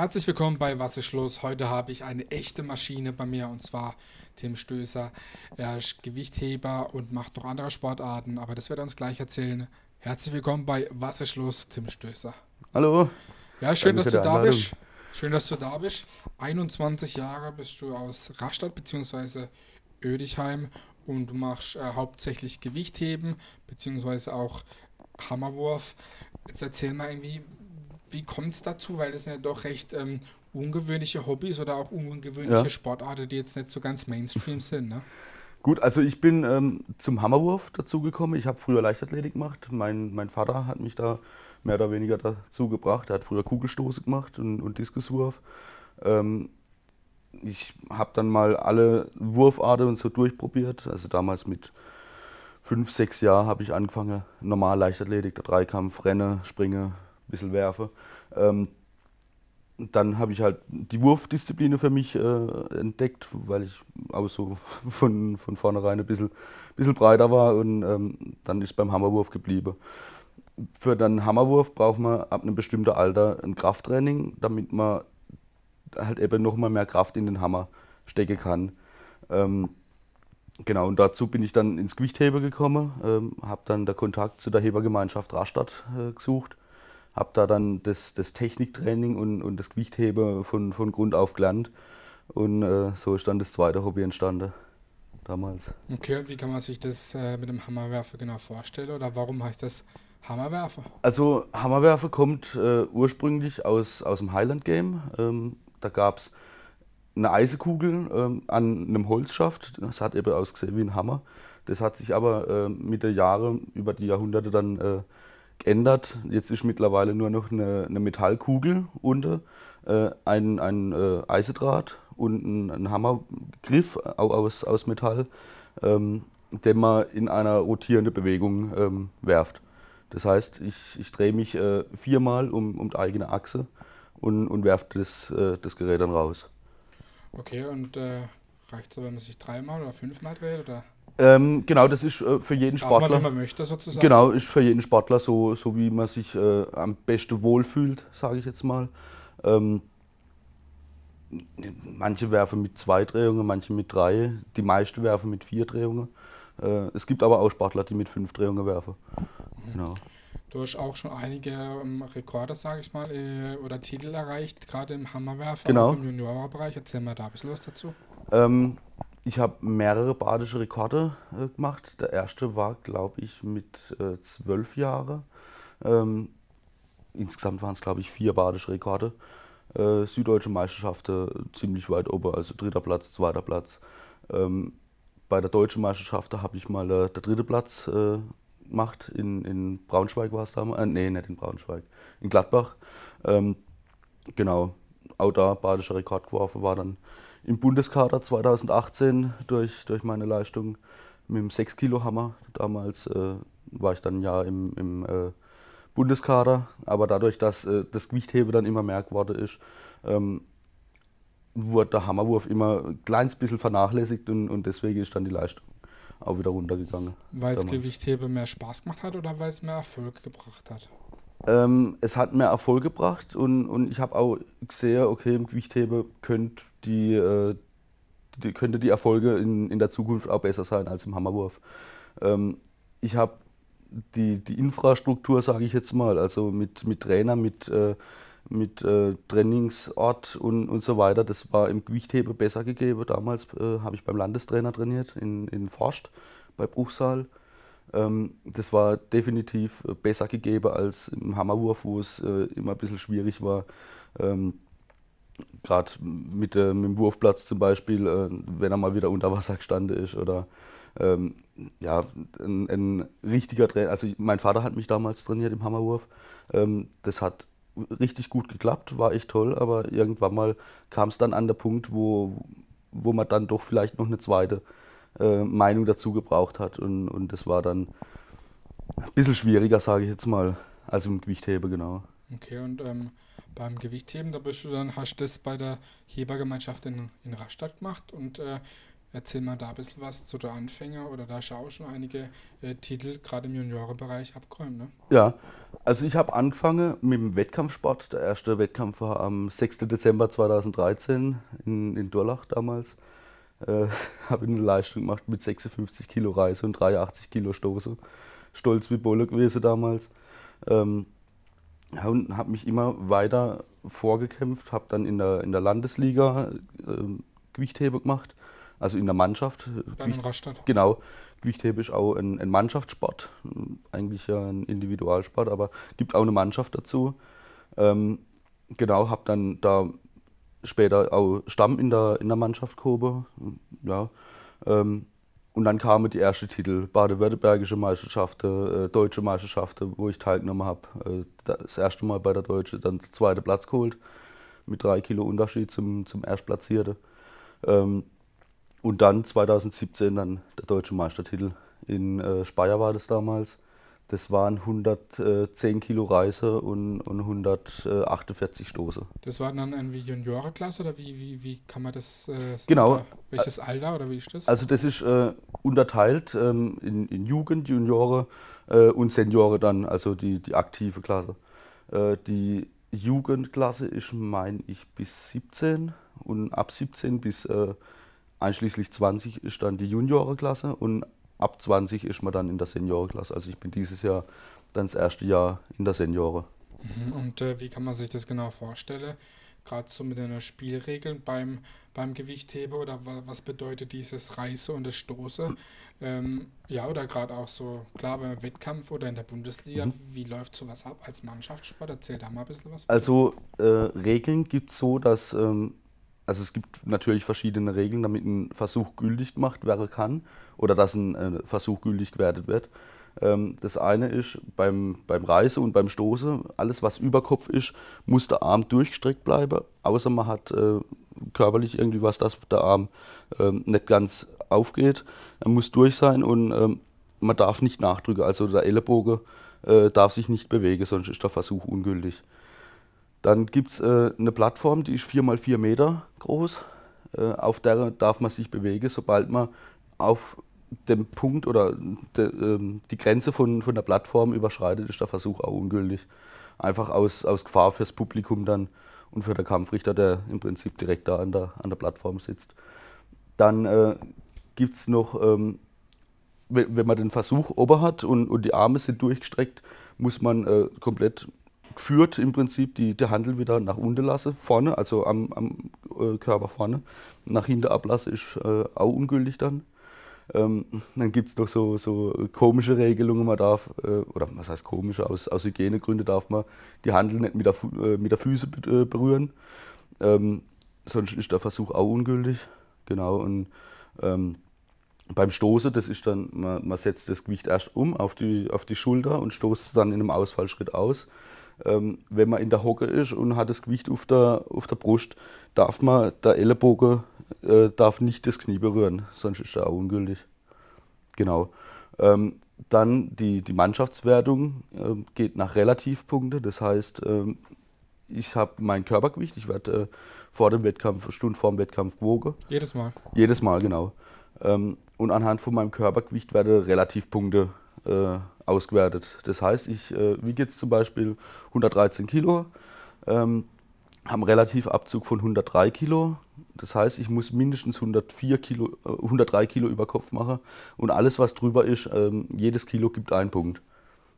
Herzlich willkommen bei Was ist los? Heute habe ich eine echte Maschine bei mir und zwar Tim Stößer. Er ist Gewichtheber und macht noch andere Sportarten, aber das wird er uns gleich erzählen. Herzlich willkommen bei Was ist los? Tim Stößer. Hallo. Ja, schön, dass du da bist. Schön, dass du da bist. 21 Jahre bist du aus Rastatt bzw. Ödichheim und du machst äh, hauptsächlich Gewichtheben bzw. auch Hammerwurf. Jetzt erzähl mal irgendwie, wie kommt es dazu? Weil das sind ja doch recht ähm, ungewöhnliche Hobbys oder auch ungewöhnliche ja. Sportarten, die jetzt nicht so ganz Mainstream sind. Ne? Gut, also ich bin ähm, zum Hammerwurf dazugekommen. Ich habe früher Leichtathletik gemacht. Mein, mein Vater hat mich da mehr oder weniger dazu gebracht. Er hat früher Kugelstoße gemacht und, und Diskuswurf. Ähm, ich habe dann mal alle Wurfarten und so durchprobiert. Also damals mit fünf, sechs Jahren habe ich angefangen, normal Leichtathletik, der Dreikampf, Renne, Springe, ein bisschen werfe. Ähm, dann habe ich halt die Wurfdisziplin für mich äh, entdeckt, weil ich auch so von, von vornherein ein bisschen, bisschen breiter war und ähm, dann ist beim Hammerwurf geblieben. Für den Hammerwurf braucht man ab einem bestimmten Alter ein Krafttraining, damit man halt eben noch mal mehr Kraft in den Hammer stecken kann. Ähm, genau, und dazu bin ich dann ins Gewichtheben gekommen, ähm, habe dann den Kontakt zu der Hebergemeinschaft Rastatt äh, gesucht, habe da dann das, das Techniktraining und, und das Gewichtheben von, von Grund auf gelernt und äh, so ist dann das zweite Hobby entstanden damals. Okay, und wie kann man sich das äh, mit dem Hammerwerfer genau vorstellen oder warum heißt das Hammerwerfer? Also Hammerwerfer kommt äh, ursprünglich aus, aus dem Highland Game. Ähm, da gab es eine Eisekugel ähm, an einem Holzschaft. Das hat eben ausgesehen wie ein Hammer. Das hat sich aber äh, mit den Jahren, über die Jahrhunderte dann äh, geändert. Jetzt ist mittlerweile nur noch eine, eine Metallkugel unter, äh, ein, ein äh, Eisendraht und ein, ein, Hammergriff aus, aus Metall, ähm, den man in einer rotierenden Bewegung ähm, werft. Das heißt, ich, ich drehe mich äh, viermal um, um die eigene Achse und, und werfe das, äh, das Gerät dann raus. Okay, und äh, reicht so, wenn man sich dreimal oder fünfmal dreht? Oder? Ähm, genau, das ist äh, für jeden Sportler. Man, wenn man möchte, sozusagen. Genau, ist für jeden Sportler so, so wie man sich äh, am besten wohlfühlt, sage ich jetzt mal. Ähm, manche werfen mit zwei Drehungen, manche mit drei, die meisten werfen mit vier Drehungen. Äh, es gibt aber auch Sportler, die mit fünf Drehungen werfen. Mhm. Genau. Du hast auch schon einige ähm, Rekorde, sage ich mal, äh, oder Titel erreicht, gerade im Hammerwerfer, genau. im Juniorenbereich. Erzähl mal da ein bisschen was dazu. Ähm, ich habe mehrere badische Rekorde äh, gemacht. Der erste war, glaube ich, mit äh, zwölf Jahren. Ähm, insgesamt waren es, glaube ich, vier badische Rekorde. Äh, Süddeutsche Meisterschaften ziemlich weit oben, also dritter Platz, zweiter Platz. Ähm, bei der deutschen Meisterschaft habe ich mal äh, der dritte Platz äh, gemacht. In, in Braunschweig war es damals. Äh, nee, nicht in Braunschweig. In Gladbach. Ähm, genau. Auch da badischer Rekord geworfen, war dann im Bundeskader 2018 durch, durch meine Leistung mit dem 6-Kilo-Hammer. Damals äh, war ich dann ein Jahr im, im äh, Bundeskader, aber dadurch, dass äh, das Gewichthebe dann immer mehr geworden ist, ähm, wurde der Hammerwurf immer ein kleines bisschen vernachlässigt und, und deswegen ist dann die Leistung auch wieder runtergegangen. Weil es Gewichthebe mehr Spaß gemacht hat oder weil es mehr Erfolg gebracht hat? Ähm, es hat mehr Erfolg gebracht und, und ich habe auch gesehen, okay, im Gewichthebe könnte die, äh, die, könnte die Erfolge in, in der Zukunft auch besser sein als im Hammerwurf. Ähm, ich habe die, die Infrastruktur, sage ich jetzt mal, also mit, mit Trainer, mit, äh, mit äh, Trainingsort und, und so weiter, das war im Gewichthebe besser gegeben. Damals äh, habe ich beim Landestrainer trainiert in, in Forst bei Bruchsal. Ähm, das war definitiv besser gegeben als im Hammerwurf, wo es äh, immer ein bisschen schwierig war. Gerade mit, äh, mit, dem Wurfplatz zum Beispiel, äh, wenn er mal wieder unter Wasser gestanden ist oder ähm, ja, ein, ein, richtiger Trainer. Also mein Vater hat mich damals trainiert im Hammerwurf. Ähm, das hat richtig gut geklappt, war echt toll, aber irgendwann mal kam es dann an der Punkt, wo, wo man dann doch vielleicht noch eine zweite äh, Meinung dazu gebraucht hat. Und, und das war dann ein bisschen schwieriger, sage ich jetzt mal, als im Gewichthebe, genau. Okay, und ähm, beim Gewichtheben, da bist du dann, hast du das bei der Hebergemeinschaft in, in Rastatt gemacht und äh, Erzähl mal da ein bisschen was zu der Anfänger oder da schau schon einige äh, Titel gerade im Juniorenbereich abgeräumt, ne? Ja, also ich habe angefangen mit dem Wettkampfsport. Der erste Wettkampf war am 6. Dezember 2013 in, in Durlach damals. Äh, habe eine Leistung gemacht mit 56 Kilo Reise und 83 Kilo Stoße. Stolz wie Bolle gewesen damals. Ähm, und habe mich immer weiter vorgekämpft, habe dann in der, in der Landesliga äh, Gewichthebe gemacht, also in der Mannschaft. Dann in Rastatt. Genau, Gewichthebe ist auch ein, ein Mannschaftssport, eigentlich ja ein Individualsport, aber gibt auch eine Mannschaft dazu. Ähm, genau, habe dann da später auch Stamm in der, in der Mannschaft gehoben. Ja, ähm, und dann kamen die ersten Titel, Baden-Württembergische Meisterschaften, äh, Deutsche Meisterschaften, wo ich teilgenommen habe. Äh, das erste Mal bei der Deutsche, dann der zweite Platz geholt, mit drei Kilo Unterschied zum, zum Erstplatzierten. Ähm, und dann 2017 dann der Deutsche Meistertitel. In äh, Speyer war das damals. Das waren 110 Kilo Reise und, und 148 Stoße. Das war dann irgendwie Juniorenklasse oder wie, wie, wie kann man das äh, Genau. Welches Alter oder wie ist das? Also das ist äh, unterteilt ähm, in, in, Jugend, Juniore äh, und Seniore dann, also die, die aktive Klasse. Äh, die Jugendklasse ist, meine ich, bis 17 und ab 17 bis äh, einschließlich 20 ist dann die Juniorenklasse und ab 20 ist man dann in der Seniorenklasse. Also ich bin dieses Jahr dann das erste Jahr in der Seniore. Mhm. Und äh, wie kann man sich das genau vorstellen? Gerade so mit den Spielregeln beim, beim Gewichtheben oder was bedeutet dieses Reiße und das Stoße? Ähm, ja, oder gerade auch so, klar, beim Wettkampf oder in der Bundesliga, mhm. wie läuft sowas ab als Mannschaftssport? Erzähl da mal ein bisschen was. Also äh, Regeln gibt es so, dass ähm, also es gibt natürlich verschiedene Regeln, damit ein Versuch gültig gemacht werden kann oder dass ein äh, Versuch gültig gewertet wird. Ähm, das eine ist beim, beim Reise und beim Stoße, alles was über Kopf ist, muss der Arm durchgestreckt bleiben, außer man hat äh, körperlich irgendwie was, dass der Arm ähm, nicht ganz aufgeht. Er muss durch sein und ähm, man darf nicht nachdrücken, also der Ellenbogen äh, darf sich nicht bewegen, sonst ist der Versuch ungültig. Dann gibt es äh, eine Plattform, die ist 4 x 4 Meter groß. Äh, auf der darf man sich bewegen, sobald man auf dem Punkt oder de, ähm, die Grenze von, von der Plattform überschreitet, ist der Versuch auch ungültig. Einfach aus, aus Gefahr fürs Publikum dann und für den Kampfrichter, der im Prinzip direkt da an der, an der Plattform sitzt. Dann äh, gibt es noch, ähm, wenn man den Versuch ober hat und, und die Arme sind durchgestreckt, muss man äh, komplett geführt im Prinzip die, die Handel wieder nach unten lasse, vorne, also am, am äh, Körper vorne. Nach hinten ablasse ist äh, auch ungültig dann. Ähm, dann gibt es noch so, so komische Regelungen, man darf, äh, oder was heißt komische, aus, aus Hygienegründen darf man die Handel nicht mit der, äh, mit der Füße äh, berühren. Ähm, sonst ist der Versuch auch ungültig. Genau, und ähm, beim Stoßen, das ist dann, man, man, setzt das Gewicht erst um auf die, auf die Schulter und stoßt es dann in einem Ausfallschritt aus ähm, wenn man in der Hocke ist und hat das Gewicht auf der, auf der Brust, darf man, der Ellenbogen äh, darf nicht das Knie berühren, sonst ist er auch ungültig. Genau. Ähm, dann die, die Mannschaftswertung äh, geht nach Relativpunkte, das heißt, äh, ich habe mein Körpergewicht, ich werde äh, vor dem Wettkampf, Stunden vor dem Wettkampf gewogen. Jedes Mal? Jedes Mal, genau. Ähm, und anhand von meinem Körpergewicht werde Relativpunkte äh, ausgewertet. Das heißt, ich äh, wiege jetzt zum Beispiel 113 Kilo, ähm, habe einen Relativabzug von 103 Kilo. Das heißt, ich muss mindestens 104 Kilo, äh, 103 Kilo über Kopf machen und alles, was drüber ist, ähm, jedes Kilo gibt einen Punkt.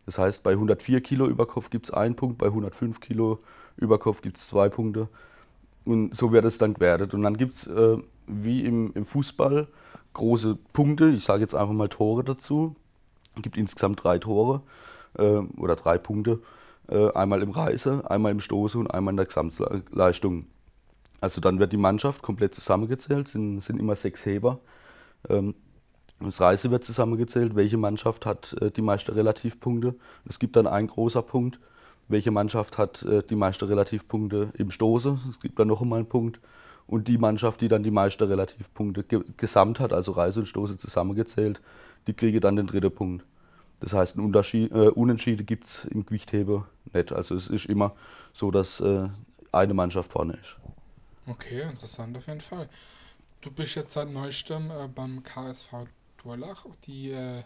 Das heißt, bei 104 Kilo über Kopf gibt es einen Punkt, bei 105 Kilo über Kopf gibt es zwei Punkte. Und so wird es dann gewertet. Und dann gibt es, äh, wie im, im Fußball, große Punkte, ich sage jetzt einfach mal Tore dazu. Gibt insgesamt drei Tore äh, oder drei Punkte. Äh, einmal im Reise, einmal im Stoße und einmal in der Gesamtleistung. Also dann wird die Mannschaft komplett zusammengezählt, sind, sind immer sechs Heber. Ähm, das Reise wird zusammengezählt, welche Mannschaft hat äh, die meisten Relativpunkte. Es gibt dann einen großer Punkt, welche Mannschaft hat äh, die meisten Relativpunkte im Stoße. Es gibt dann noch einmal einen Punkt. Und die Mannschaft, die dann die meisten Relativpunkte ge gesamt hat, also Reise und Stoße zusammengezählt, die kriege dann den dritten Punkt. Das heißt, Unterschied, äh, Unentschiede gibt es im Gewichthebe nicht. Also es ist immer so, dass äh, eine Mannschaft vorne ist. Okay, interessant auf jeden Fall. du bist jetzt seit neuestem äh, beim KSV Durlach. Die, äh,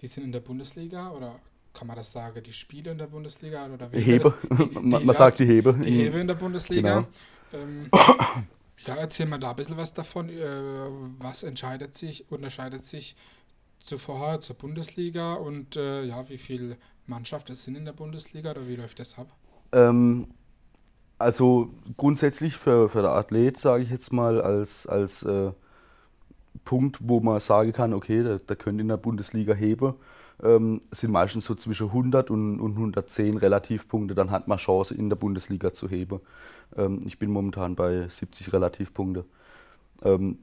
die sind in der Bundesliga oder kann man das sagen, die Spiele in der Bundesliga oder Hebe. Die, die, man, sagt die Hebe. Die Hebe in der Bundesliga. Genau. Ähm, ja, erzähl mal da ein bisschen was davon. Äh, was entscheidet sich, unterscheidet sich zuvor zur Bundesliga und äh, ja, wie viele Mannschaften sind in der Bundesliga oder wie läuft das ab? Ähm, also grundsätzlich für, für den Athlet, sage ich jetzt mal, als, als äh, Punkt, wo man sagen kann, okay, der, der könnte in der Bundesliga heben, ähm, sind meistens so zwischen 100 und, und 110 Relativpunkte. Dann hat man Chance, in der Bundesliga zu heben. Ähm, ich bin momentan bei 70 Relativpunkte. Ähm,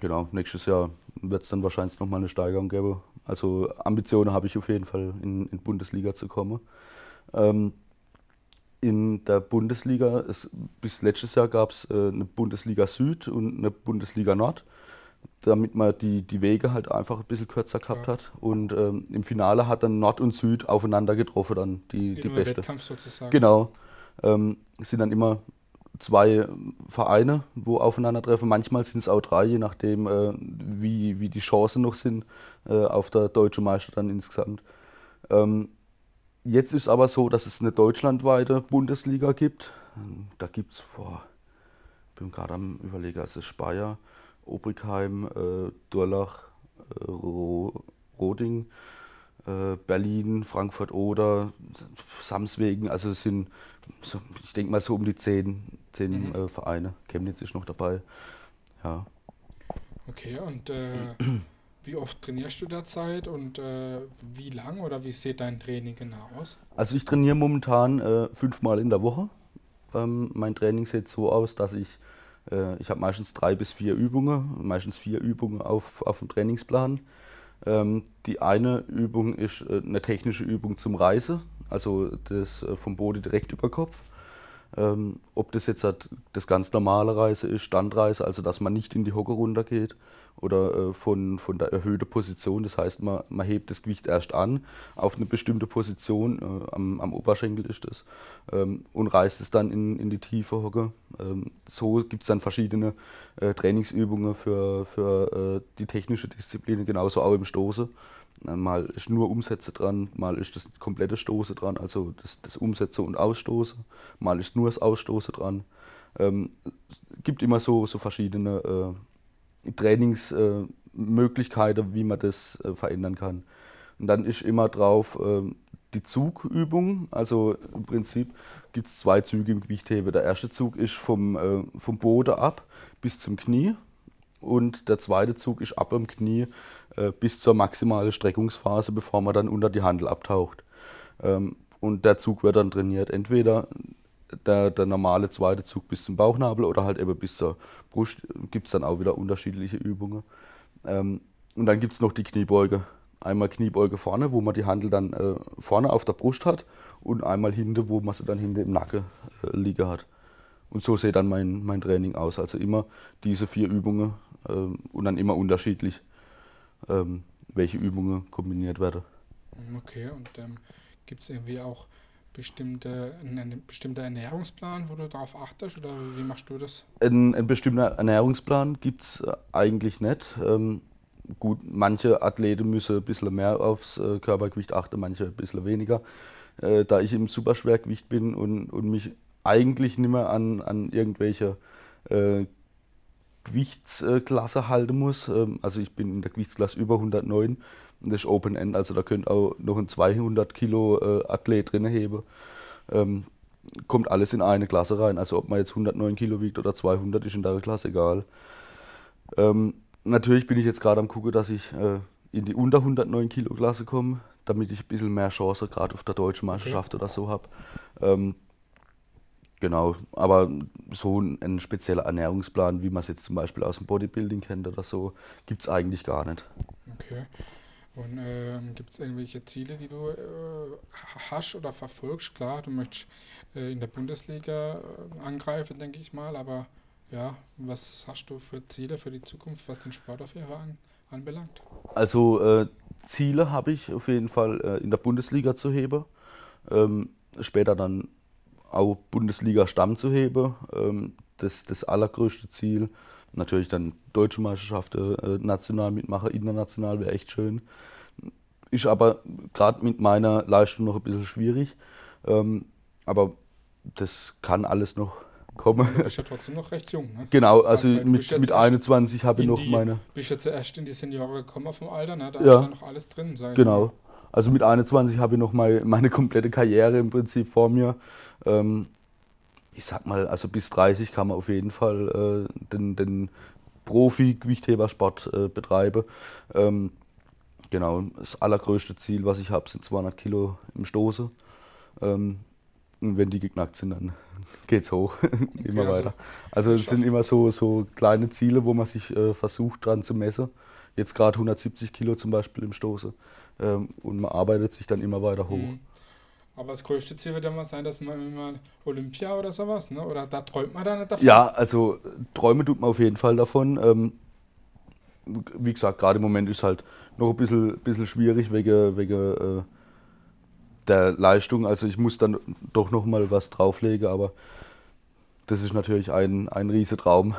genau, nächstes Jahr wird es dann wahrscheinlich nochmal eine Steigerung geben. Also Ambitionen habe ich auf jeden Fall, in, in Bundesliga zu kommen. Ähm, in der Bundesliga, es, bis letztes Jahr gab es äh, eine Bundesliga Süd und eine Bundesliga Nord, damit man die, die Wege halt einfach ein bisschen kürzer gehabt ja. hat. Und ähm, im Finale hat dann Nord und Süd aufeinander getroffen, dann die, die beste. Wettkampf sozusagen. Genau. Ähm, es sind dann immer zwei Vereine, wo aufeinandertreffen. Manchmal sind es auch drei, je nachdem, äh, wie, wie die Chancen noch sind äh, auf der deutschen Meister dann insgesamt. Ähm, Jetzt ist aber so, dass es eine deutschlandweite Bundesliga gibt. Da gibt es, ich bin gerade am Überlegen, es ist Speyer, Obrigheim, äh, Durlach, äh, Roding, äh, Berlin, Frankfurt-Oder, Samswegen. Also es sind, so, ich denke mal, so um die zehn, zehn mhm. Äh, Vereine. Chemnitz ist noch dabei. Ja. Okay, und äh, wie oft trainierst du derzeit und äh, wie lang oder wie sieht dein Training genau aus? Also ich trainiere momentan fünfmal in der Woche. Ähm, mein Training sieht so aus, dass ich, äh, ich habe meistens drei bis vier Übungen, meistens vier Übungen auf, auf dem Trainingsplan. Ähm, die eine Übung ist äh, eine technische Übung zum Reise, also das äh, vom Boden direkt über Kopf. Ähm, ob das jetzt halt das ganz normale Reise ist, Standreise, also dass man nicht in die Hocke runtergeht oder äh, von, von der erhöhten Position. Das heißt, man, man hebt das Gewicht erst an auf eine bestimmte Position, äh, am, am Oberschenkel ist das, ähm, und reißt es dann in, in die tiefe Hocke. Ähm, so gibt es dann verschiedene äh, Trainingsübungen für, für äh, die technische Disziplin, genauso auch im Stoße. Äh, mal ist nur Umsätze dran, mal ist das komplette Stoße dran, also das, das Umsätze und Ausstoße, mal ist nur das Ausstoße dran. Ähm, gibt immer so, so verschiedene äh, Trainingsmöglichkeiten, äh, wie man das äh, verändern kann. Und dann ist immer drauf äh, die Zugübung. Also im Prinzip gibt es zwei Züge im Gewichtheben. Der erste Zug ist vom, äh, vom Boden ab bis zum Knie und der zweite Zug ist ab am Knie äh, bis zur maximalen Streckungsphase, bevor man dann unter die Handel abtaucht. Ähm, und der Zug wird dann trainiert. Entweder der, der normale zweite Zug bis zum Bauchnabel oder halt eben bis zur Brust gibt es dann auch wieder unterschiedliche Übungen. Ähm, und dann gibt es noch die Kniebeuge. Einmal Kniebeuge vorne, wo man die Handel dann äh, vorne auf der Brust hat und einmal hinten, wo man sie dann hinten im Nacken äh, liegen hat. Und so sieht dann mein, mein Training aus. Also immer diese vier Übungen ähm, und dann immer unterschiedlich, ähm, welche Übungen kombiniert werden. Okay, und ähm, gibt es irgendwie auch bestimmte, einen bestimmter Ernährungsplan, wo du darauf achtest oder wie machst du das? Ein, ein bestimmter Ernährungsplan gibt es äh, eigentlich nicht. Ähm, gut, manche Athleten müssen ein bisschen mehr aufs äh, Körpergewicht achten, manche ein bisschen weniger. Äh, da ich im Superschwergewicht bin und, und mich eigentlich nicht mehr an, an irgendwelche äh, Gewichtsklasse halten muss. Ähm, also ich bin in der Gewichtsklasse über 109 und das ist Open End, also da könnte auch noch ein 200 Kilo äh, Athlet drin heben. Ähm, kommt alles in eine Klasse rein. Also ob man jetzt 109 Kilo wiegt oder 200, ist in der Klasse egal. Ähm, natürlich bin ich jetzt gerade am gucken, dass ich äh, in die unter 109 Kilo Klasse komme, damit ich ein bisschen mehr Chance gerade auf der deutschen Meisterschaft okay. oder so habe. Ähm, Genau, aber so ein, spezieller Ernährungsplan, wie man es jetzt zum Beispiel aus dem Bodybuilding kennt oder so, gibt es eigentlich gar nicht. Okay. Und äh, gibt es irgendwelche Ziele, die du äh, hast oder verfolgst? Klar, du möchtest äh, in der Bundesliga äh, angreifen, denke ich mal, aber ja, was hast du für Ziele für die Zukunft, was den Sportaufhörer an, anbelangt? Also äh, Ziele habe ich auf jeden Fall äh, in der Bundesliga zu heben. Ähm, später dann auch Bundesliga Stamm zu heben. Ähm, das, das allergrößte Ziel. natürlich dann deutsche Meisterschaften äh, national mitmachen, international wäre echt schön. Ist aber gerade mit meiner Leistung noch ein bisschen schwierig. Ähm, aber das kann alles noch kommen. Du bist ja trotzdem noch recht jung. Ne? Genau, also mit, mit 21 habe ich noch die, meine. Bist jetzt erst in die Senioren gekommen vom Alter, ne? da Ja. ist dann noch alles drin. Ich Genau. Mal. Also mit 21 habe ich noch meine, meine komplette Karriere im Prinzip vor mir. Ähm, ich sag mal, also bis 30 kann man auf jeden Fall äh, den, den Profi-Gewichthebersport äh, betreiben. Ähm, genau, das allergrößte Ziel, was ich habe, sind 200 Kilo im Stoße. Ähm, und wenn die geknackt sind, dann geht's hoch, immer also weiter. Also es sind immer so, so kleine Ziele, wo man sich äh, versucht dran zu messen. Jetzt gerade 170 Kilo zum Beispiel im Stoße. Ähm, und man arbeitet sich dann immer weiter hoch. Mhm. Aber das größte Ziel wird ja mal sein, dass man immer Olympia oder sowas, ne? Oder da träumt man da nicht davon? Ja, also Träume tut man auf jeden Fall davon. Ähm, wie gesagt, gerade im Moment ist halt noch ein bisschen, bisschen schwierig wegen, wegen äh, der Leistung. Also ich muss dann doch noch mal was drauflegen, aber das ist natürlich ein, ein riese Traum,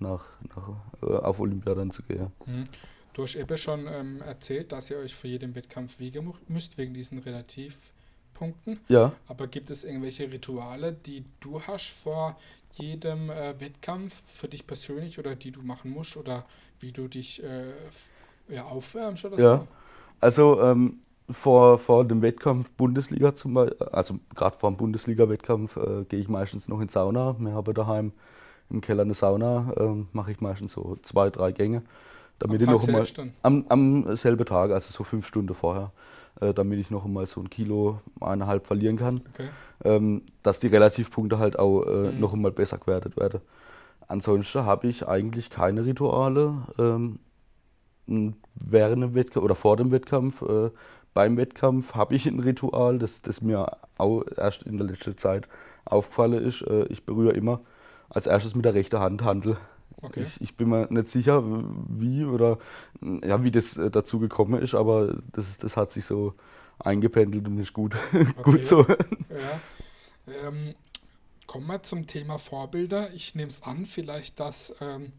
nach, nach, äh, auf Olympia dann zu gehen. Mhm. Du hast eben schon ähm, erzählt, dass ihr euch für jeden Wettkampf wiegen müsst, wegen diesen Relativpunkten. Ja, Aber gibt es irgendwelche Rituale, die du hast vor jedem äh, Wettkampf für dich persönlich oder die du machen musst oder wie du dich äh, ja, aufwärmst oder Ja. so? Also ähm, vor, vor dem Wettkampf Bundesliga zum Beispiel, also gerade vor dem Bundesliga-Wettkampf äh, gehe ich meistens noch in Sauna. Wir haben daheim im Keller eine Sauna, ähm, mache ich meistens so zwei, drei Gänge. Damit Am ich noch dann? am, am selben Tag, also so fünf Stunden vorher, äh, damit ich noch einmal so ein Kilo, eineinhalb verlieren kann. Okay. Ähm, dass die Relativpunkte halt auch äh, Mhm. noch einmal besser gewertet werden. Ansonsten habe ich eigentlich keine Rituale ähm, während dem Wettkampf oder vor dem Wettkampf. Äh, beim Wettkampf habe ich ein Ritual, das, das mir auch erst in der letzten Zeit aufgefallen ist. Äh, ich berühre immer als erstes mit der rechten Hand Handel. Okay. Ich, ich bin mir nicht sicher, wie oder ja, wie das äh, dazu gekommen ist, aber das, das hat sich so eingependelt und ist gut, Okay. gut so. Ja. Ähm, kommen wir zum Thema Vorbilder. Ich nehme es an, vielleicht, dass ähm,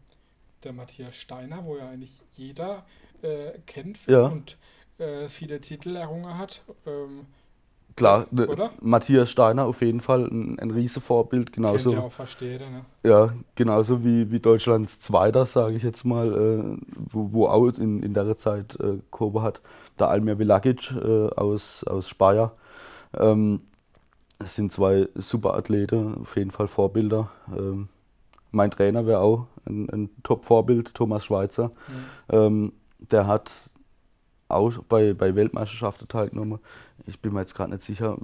der Matthias Steiner, wo ja eigentlich jeder äh, kennt Ja. und äh, viele Titel errungen hat. Ähm, Klar, ne, Oder? Matthias Steiner auf jeden Fall ein, ein riese Vorbild, kennt genauso, ja auch fast jeder, ne? ja, genauso wie, wie Deutschlands Zweiter, sage ich jetzt mal, äh, wo, wo auch in, in der Zeit äh, Kobe hat, der Almir Vilagic äh, aus, aus Speyer. Ähm, es sind zwei super Athleten, auf jeden Fall Vorbilder. Ähm, mein Trainer wäre auch ein, ein Top-Vorbild, Thomas Schweitzer. Mhm. Ähm, der hat auch bei, bei Weltmeisterschaften teilgenommen. Ich bin mir jetzt gerade nicht sicher.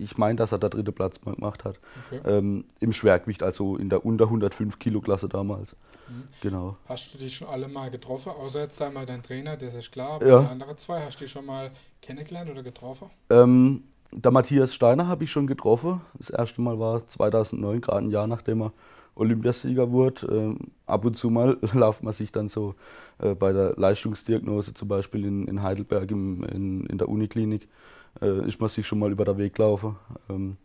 Ich meine, dass er da dritte Platz mal gemacht hat. Okay. Ähm, Im Schwergewicht, also in der unter 105 Kilo Klasse damals. Mhm. Genau. Hast du die schon alle mal getroffen? Außer jetzt einmal dein Trainer, das ist klar. Aber Ja. die anderen zwei, hast du die schon mal kennengelernt oder getroffen? Ähm, der Matthias Steiner habe ich schon getroffen. Das erste Mal war 2009, gerade ein Jahr nachdem er Olympiasieger wurde. Ähm, ab und zu mal lauft man sich dann so äh, bei der Leistungsdiagnose, zum Beispiel in, in Heidelberg im, in, in der Uniklinik, äh, ist man sich schon mal über den Weg gelaufen. Ähm,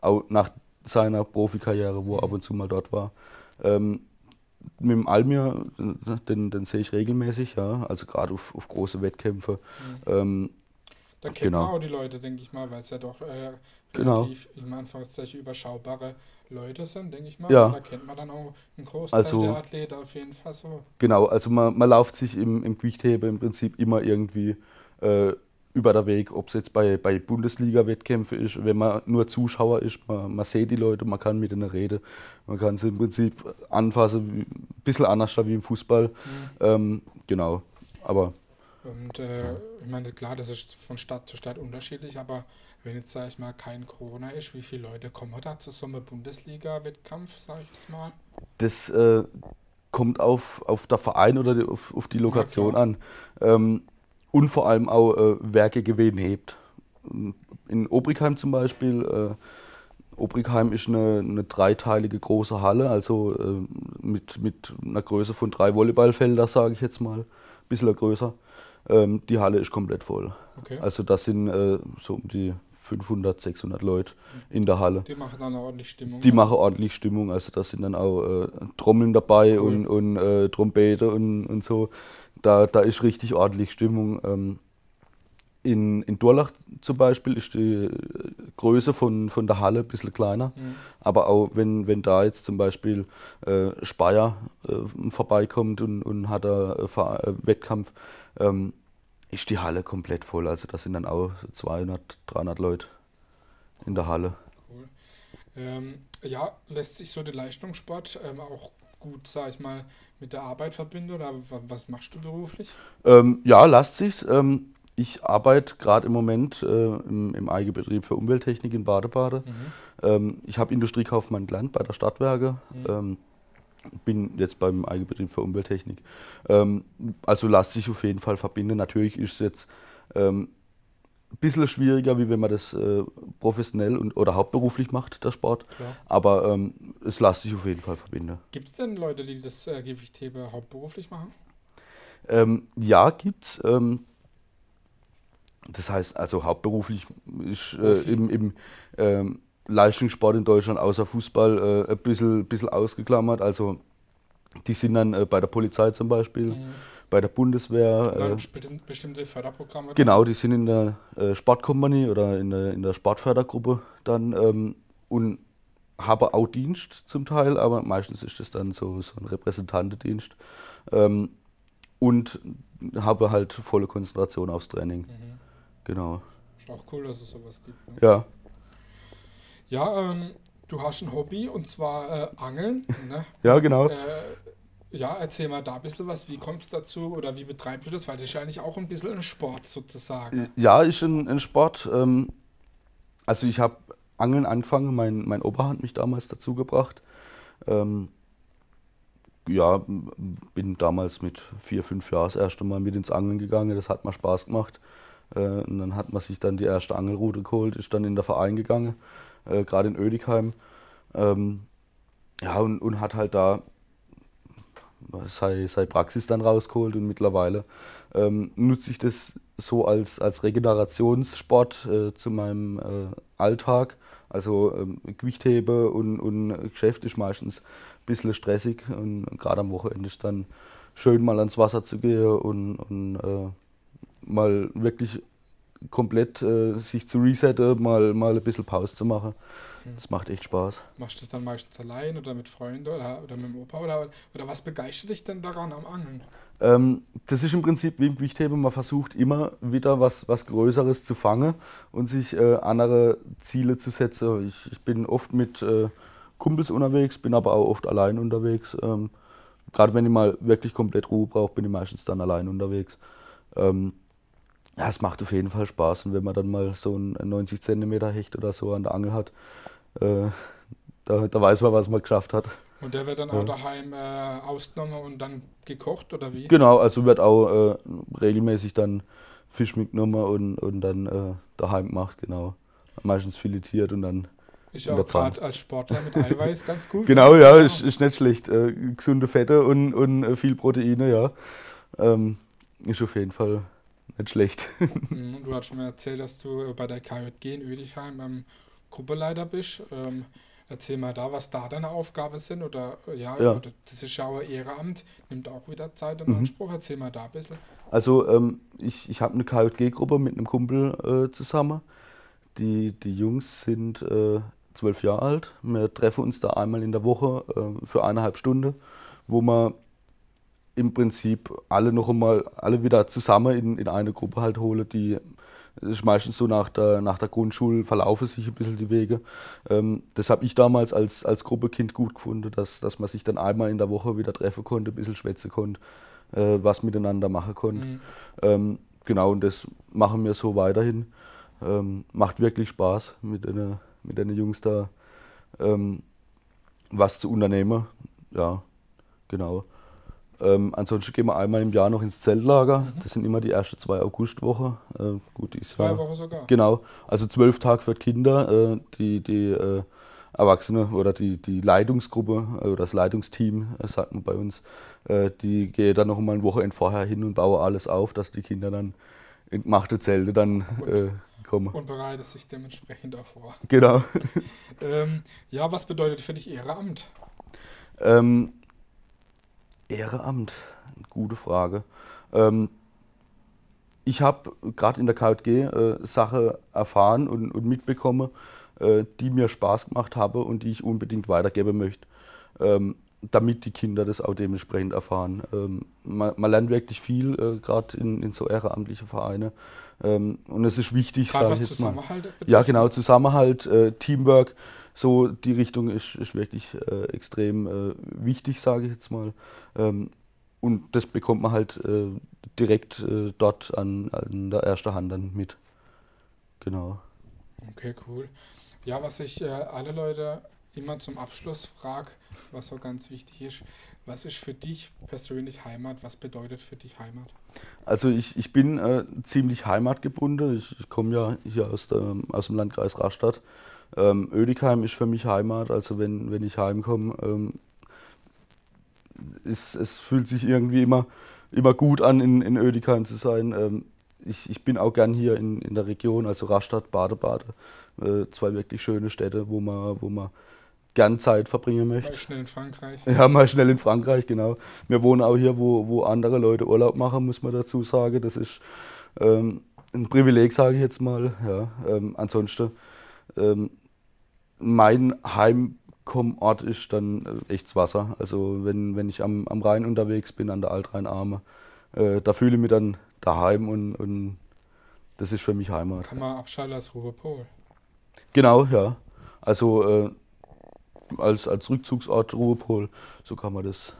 auch nach seiner Profikarriere, wo er ab und zu mal dort war. Ähm, mit dem Almir, den, den sehe ich regelmäßig, ja, also gerade auf, auf große Wettkämpfe. Mhm. Ähm, Da kennt Genau. man auch die Leute, denke ich mal, weil es ja doch äh, Genau. relativ, in Anführungszeichen, überschaubare Leute sind, denke ich mal. Ja. Und Da kennt man dann auch einen Großteil Also- der Athleten auf jeden Fall so. Genau, also man, man läuft sich im, im Gewichtheben im Prinzip immer irgendwie äh, über der Weg, ob es jetzt bei, bei Bundesliga-Wettkämpfen ist, wenn man nur Zuschauer ist, man, man sieht die Leute, man kann mit ihnen reden, man kann sie im Prinzip anfassen, wie- ein bisschen anders wie im Fußball. Mhm. Ähm, genau, aber Und äh, ich meine, klar, das ist von Stadt zu Stadt unterschiedlich, aber wenn jetzt, sage ich mal, kein Corona ist, wie viele Leute kommen da zu so einem Bundesliga-Wettkampf, sage ich jetzt mal? das äh, kommt auf, auf der Verein oder die, auf, auf die Lokation klar. an. Ähm, und vor allem auch, äh, wer gegen wen hebt. In Obrigheim zum Beispiel, äh, Obrigheim ist eine, eine dreiteilige große Halle, also äh, mit, mit einer Größe von drei Volleyballfelder, sage ich jetzt mal, ein bisschen größer. Ähm, die Halle ist komplett voll. Okay. Also das sind äh, so um die 500, 600 Leute in der Halle. Die machen dann ordentlich Stimmung. Die machen ordentlich Stimmung, also da sind dann auch äh, Trommeln dabei Cool. und, und äh, Trompete und, und so. Da, da ist richtig ordentlich Stimmung. Ähm, in, in Durlach zum Beispiel ist die Größe von, von der Halle ein bisschen kleiner. Mhm. Aber auch wenn, wenn da jetzt zum Beispiel äh, Speyer äh, vorbeikommt und, und hat äh, äh, Wettkampf, ähm, ist die Halle komplett voll. Also da sind dann auch so 200, 300 Leute in der Halle. Cool. Ähm, ja, lässt sich so der Leistungssport ähm, auch gut, sag ich mal, mit der Arbeit verbinden oder wa- was machst du beruflich? Ähm, ja, lasst sich's. Ähm, ich arbeite gerade im Moment äh, im, im Eigenbetrieb für Umwelttechnik in Badebade. Ähm, ich habe Industriekaufmann gelernt bei der Stadtwerke. Ähm, bin jetzt beim Eigenbetrieb für Umwelttechnik. Ähm, also lasst sich auf jeden Fall verbinden. Natürlich ist es jetzt ähm, ein bisschen schwieriger, wie wenn man das äh, professionell und, oder hauptberuflich macht, der Sport. Klar. Aber ähm, es lässt sich auf jeden Fall verbinden. Gibt es denn Leute, die das äh, Gewichthebe hauptberuflich machen? Ähm, ja, gibt's. Ähm, das heißt, also hauptberuflich ist äh, im, im ähm, Leistungssport in Deutschland außer Fußball äh, ein bisschen, bisschen ausgeklammert. Also die sind dann äh, bei der Polizei zum Beispiel, Mhm. bei der Bundeswehr. Oder Äh, besti- bestimmte Förderprogramme? genau, die sind in der äh, Sportkompanie oder in der, in der Sportfördergruppe dann ähm, und haben auch Dienst zum Teil, aber meistens ist das dann so, so ein Repräsentantendienst. Ähm, und habe halt volle Konzentration aufs Training. Mhm. Genau. Ist auch cool, dass es sowas gibt. Ne? Ja. Ja, ähm, du hast ein Hobby und zwar äh, Angeln. Ne? Ja, genau. Äh, ja, erzähl mal da ein bisschen was. Wie kommt es dazu oder wie betreibst du das? Weil das ist ja eigentlich auch ein bisschen ein Sport sozusagen. Ja, ist ein, ein Sport. Ähm, also ich habe Angeln angefangen, mein, mein Opa hat mich damals dazu gebracht. Ähm, ja, bin damals mit vier, fünf Jahren das erste Mal mit ins Angeln gegangen. Das hat mir Spaß gemacht. Äh, und dann hat man sich dann die erste Angelrute geholt, ist dann in der Verein gegangen, äh, gerade in Oedikheim. Ähm, ja, und, und hat halt da sei, sei Praxis dann rausgeholt und mittlerweile ähm, nutze ich das so als, als Regenerationssport äh, zu meinem äh, Alltag. Also ähm, Gewichthebe und, und Geschäft ist meistens ein bisschen stressig und gerade am Wochenende ist dann schön mal ans Wasser zu gehen und, und äh, mal wirklich komplett äh, sich zu resetten, mal, mal ein bisschen Pause zu machen. Das macht echt Spaß. Machst du das dann meistens allein oder mit Freunden oder, oder mit dem Opa? Oder, oder was begeistert dich denn daran am Angeln? Ähm, das ist im Prinzip wie im Gewichtheben, man versucht immer wieder was, was Größeres zu fangen und sich äh, andere Ziele zu setzen. Ich, ich bin oft mit äh, Kumpels unterwegs, bin aber auch oft allein unterwegs. Ähm, Gerade wenn ich mal wirklich komplett Ruhe brauche, bin ich meistens dann allein unterwegs. Ähm, ja, es macht auf jeden Fall Spaß und wenn man dann mal so einen 90 cm Hecht oder so an der Angel hat, äh, da, da weiß man, was man geschafft hat. Und der wird dann auch daheim äh, ausgenommen und dann gekocht oder wie? Genau, also wird auch äh, regelmäßig dann Fisch mitgenommen und, und dann äh, daheim gemacht, genau. Meistens filetiert und dann. Ist ja auch gerade als Sportler mit Eiweiß ganz gut. Genau, ja, ist, ist nicht schlecht. Äh, gesunde Fette und, und äh, viel Proteine, ja. Ähm, ist auf jeden Fall nicht schlecht. Mhm, Du hast schon mal erzählt, dass du äh, bei der KJG in Ödigheim ähm, Gruppeleiter bist. Ähm, erzähl mal da, was da deine Aufgaben sind. Oder äh, ja, Ja. Oder, das ist ja auch Ehrenamt, nimmt auch wieder Zeit in Mhm. Anspruch. Erzähl mal da ein bisschen. Also ähm, ich, ich habe eine KJG-Gruppe mit einem Kumpel äh, zusammen. Die, die Jungs sind äh, zwölf Jahre alt. Wir treffen uns da einmal in der Woche äh, für eineinhalb Stunden, wo wir im Prinzip alle noch einmal, alle wieder zusammen in, in eine Gruppe halt holen, die ist meistens so nach der, nach der Grundschule verlaufen sich ein bisschen die Wege. Ähm, das habe ich damals als, als Gruppekind gut gefunden, dass, dass man sich dann einmal in der Woche wieder treffen konnte, ein bisschen schwätzen konnte, äh, was miteinander machen konnte. Mhm. Ähm, genau, und das machen wir so weiterhin. Ähm, macht wirklich Spaß, mit den, mit Jungs da ähm, was zu unternehmen. Ja, genau. Ähm, ansonsten gehen wir einmal im Jahr noch ins Zeltlager. Das sind immer die ersten zwei Augustwoche. Äh, gut, ist Zwei ja- Wochen sogar. Genau, also zwölf Tage für die Kinder. Äh, die die äh, Erwachsene oder die, die Leitungsgruppe oder das Leitungsteam, äh, sagt man bei uns, äh, die geht dann noch mal ein Wochenende vorher hin und baue alles auf, dass die Kinder dann in gemachte Zelte dann äh, kommen. Und bereitet sich dementsprechend auch vor. Genau. ähm, ja, was bedeutet für dich Ehrenamt? Ähm, Ehrenamt, gute Frage. Ähm, ich habe gerade in der KJG äh, Sache erfahren und, und mitbekommen, äh, die mir Spaß gemacht haben und die ich unbedingt weitergeben möchte, ähm, damit die Kinder das auch dementsprechend erfahren. Ähm, man, man, lernt wirklich viel, äh, gerade in, in, so ehrenamtliche Vereine. Ähm, und es ist wichtig, ich jetzt Zusammenhalt mal. Ja, genau, Zusammenhalt, äh, Teamwork, so die Richtung ist, ist wirklich äh, extrem äh, wichtig, sage ich jetzt mal. Ähm, und das bekommt man halt äh, direkt dort an, an der ersten Hand dann mit. Genau. Okay, cool. Ja, was ich äh, alle Leute immer zum Abschluss frage, was so ganz wichtig ist, was ist für dich persönlich Heimat? Was bedeutet für dich Heimat? Also ich, ich bin äh, ziemlich heimatgebunden. Ich, ich komme ja hier aus, der, aus dem Landkreis Rastatt. Ähm, Ödigheim ist für mich Heimat. Also wenn, wenn ich heimkomme, ähm, ist, es fühlt sich irgendwie immer, immer gut an, in, in Ödigheim zu sein. Ähm, ich, ich bin auch gern hier in, in der Region, also Rastatt, Bade-Bade. Äh, zwei wirklich schöne Städte, wo man, wo man gern Zeit verbringen möchte. Mal schnell in Frankreich. Ja, mal schnell in Frankreich, genau. Wir wohnen auch hier, wo, wo andere Leute Urlaub machen, muss man dazu sagen. Das ist ähm, ein Privileg, sage ich jetzt mal. Ja, ähm, ansonsten, ähm, mein Heimkommort ist dann äh, echtes Wasser. Also wenn, wenn ich am, am Rhein unterwegs bin, an der Altrheinarme, äh, da fühle ich mich dann daheim und, und das ist für mich Heimat. Kann man abschalten als Ruhrpol. Genau, ja. Also äh, als, als Rückzugsort Ruhepol, so kann man das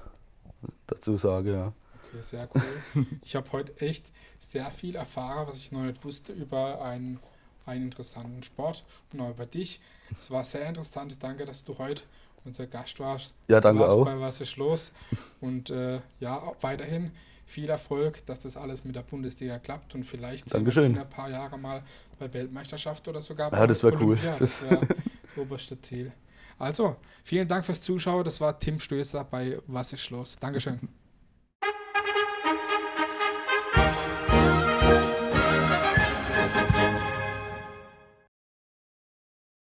dazu sagen, ja. Okay, sehr cool. ich habe heute echt sehr viel erfahren, was ich noch nicht wusste über einen, einen interessanten Sport und auch über dich. Es war sehr interessant. Danke, dass du heute unser Gast warst. Ja, danke auch. Bei Was ist los? Und äh, ja, weiterhin viel Erfolg, dass das alles mit der Bundesliga klappt und vielleicht sehen wir in ein paar Jahre mal bei Weltmeisterschaft oder sogar bei Ja, das wäre cool. Das wäre das oberste Ziel. Also, vielen Dank fürs Zuschauen. Das war Tim Stößer bei Was ist los? Dankeschön.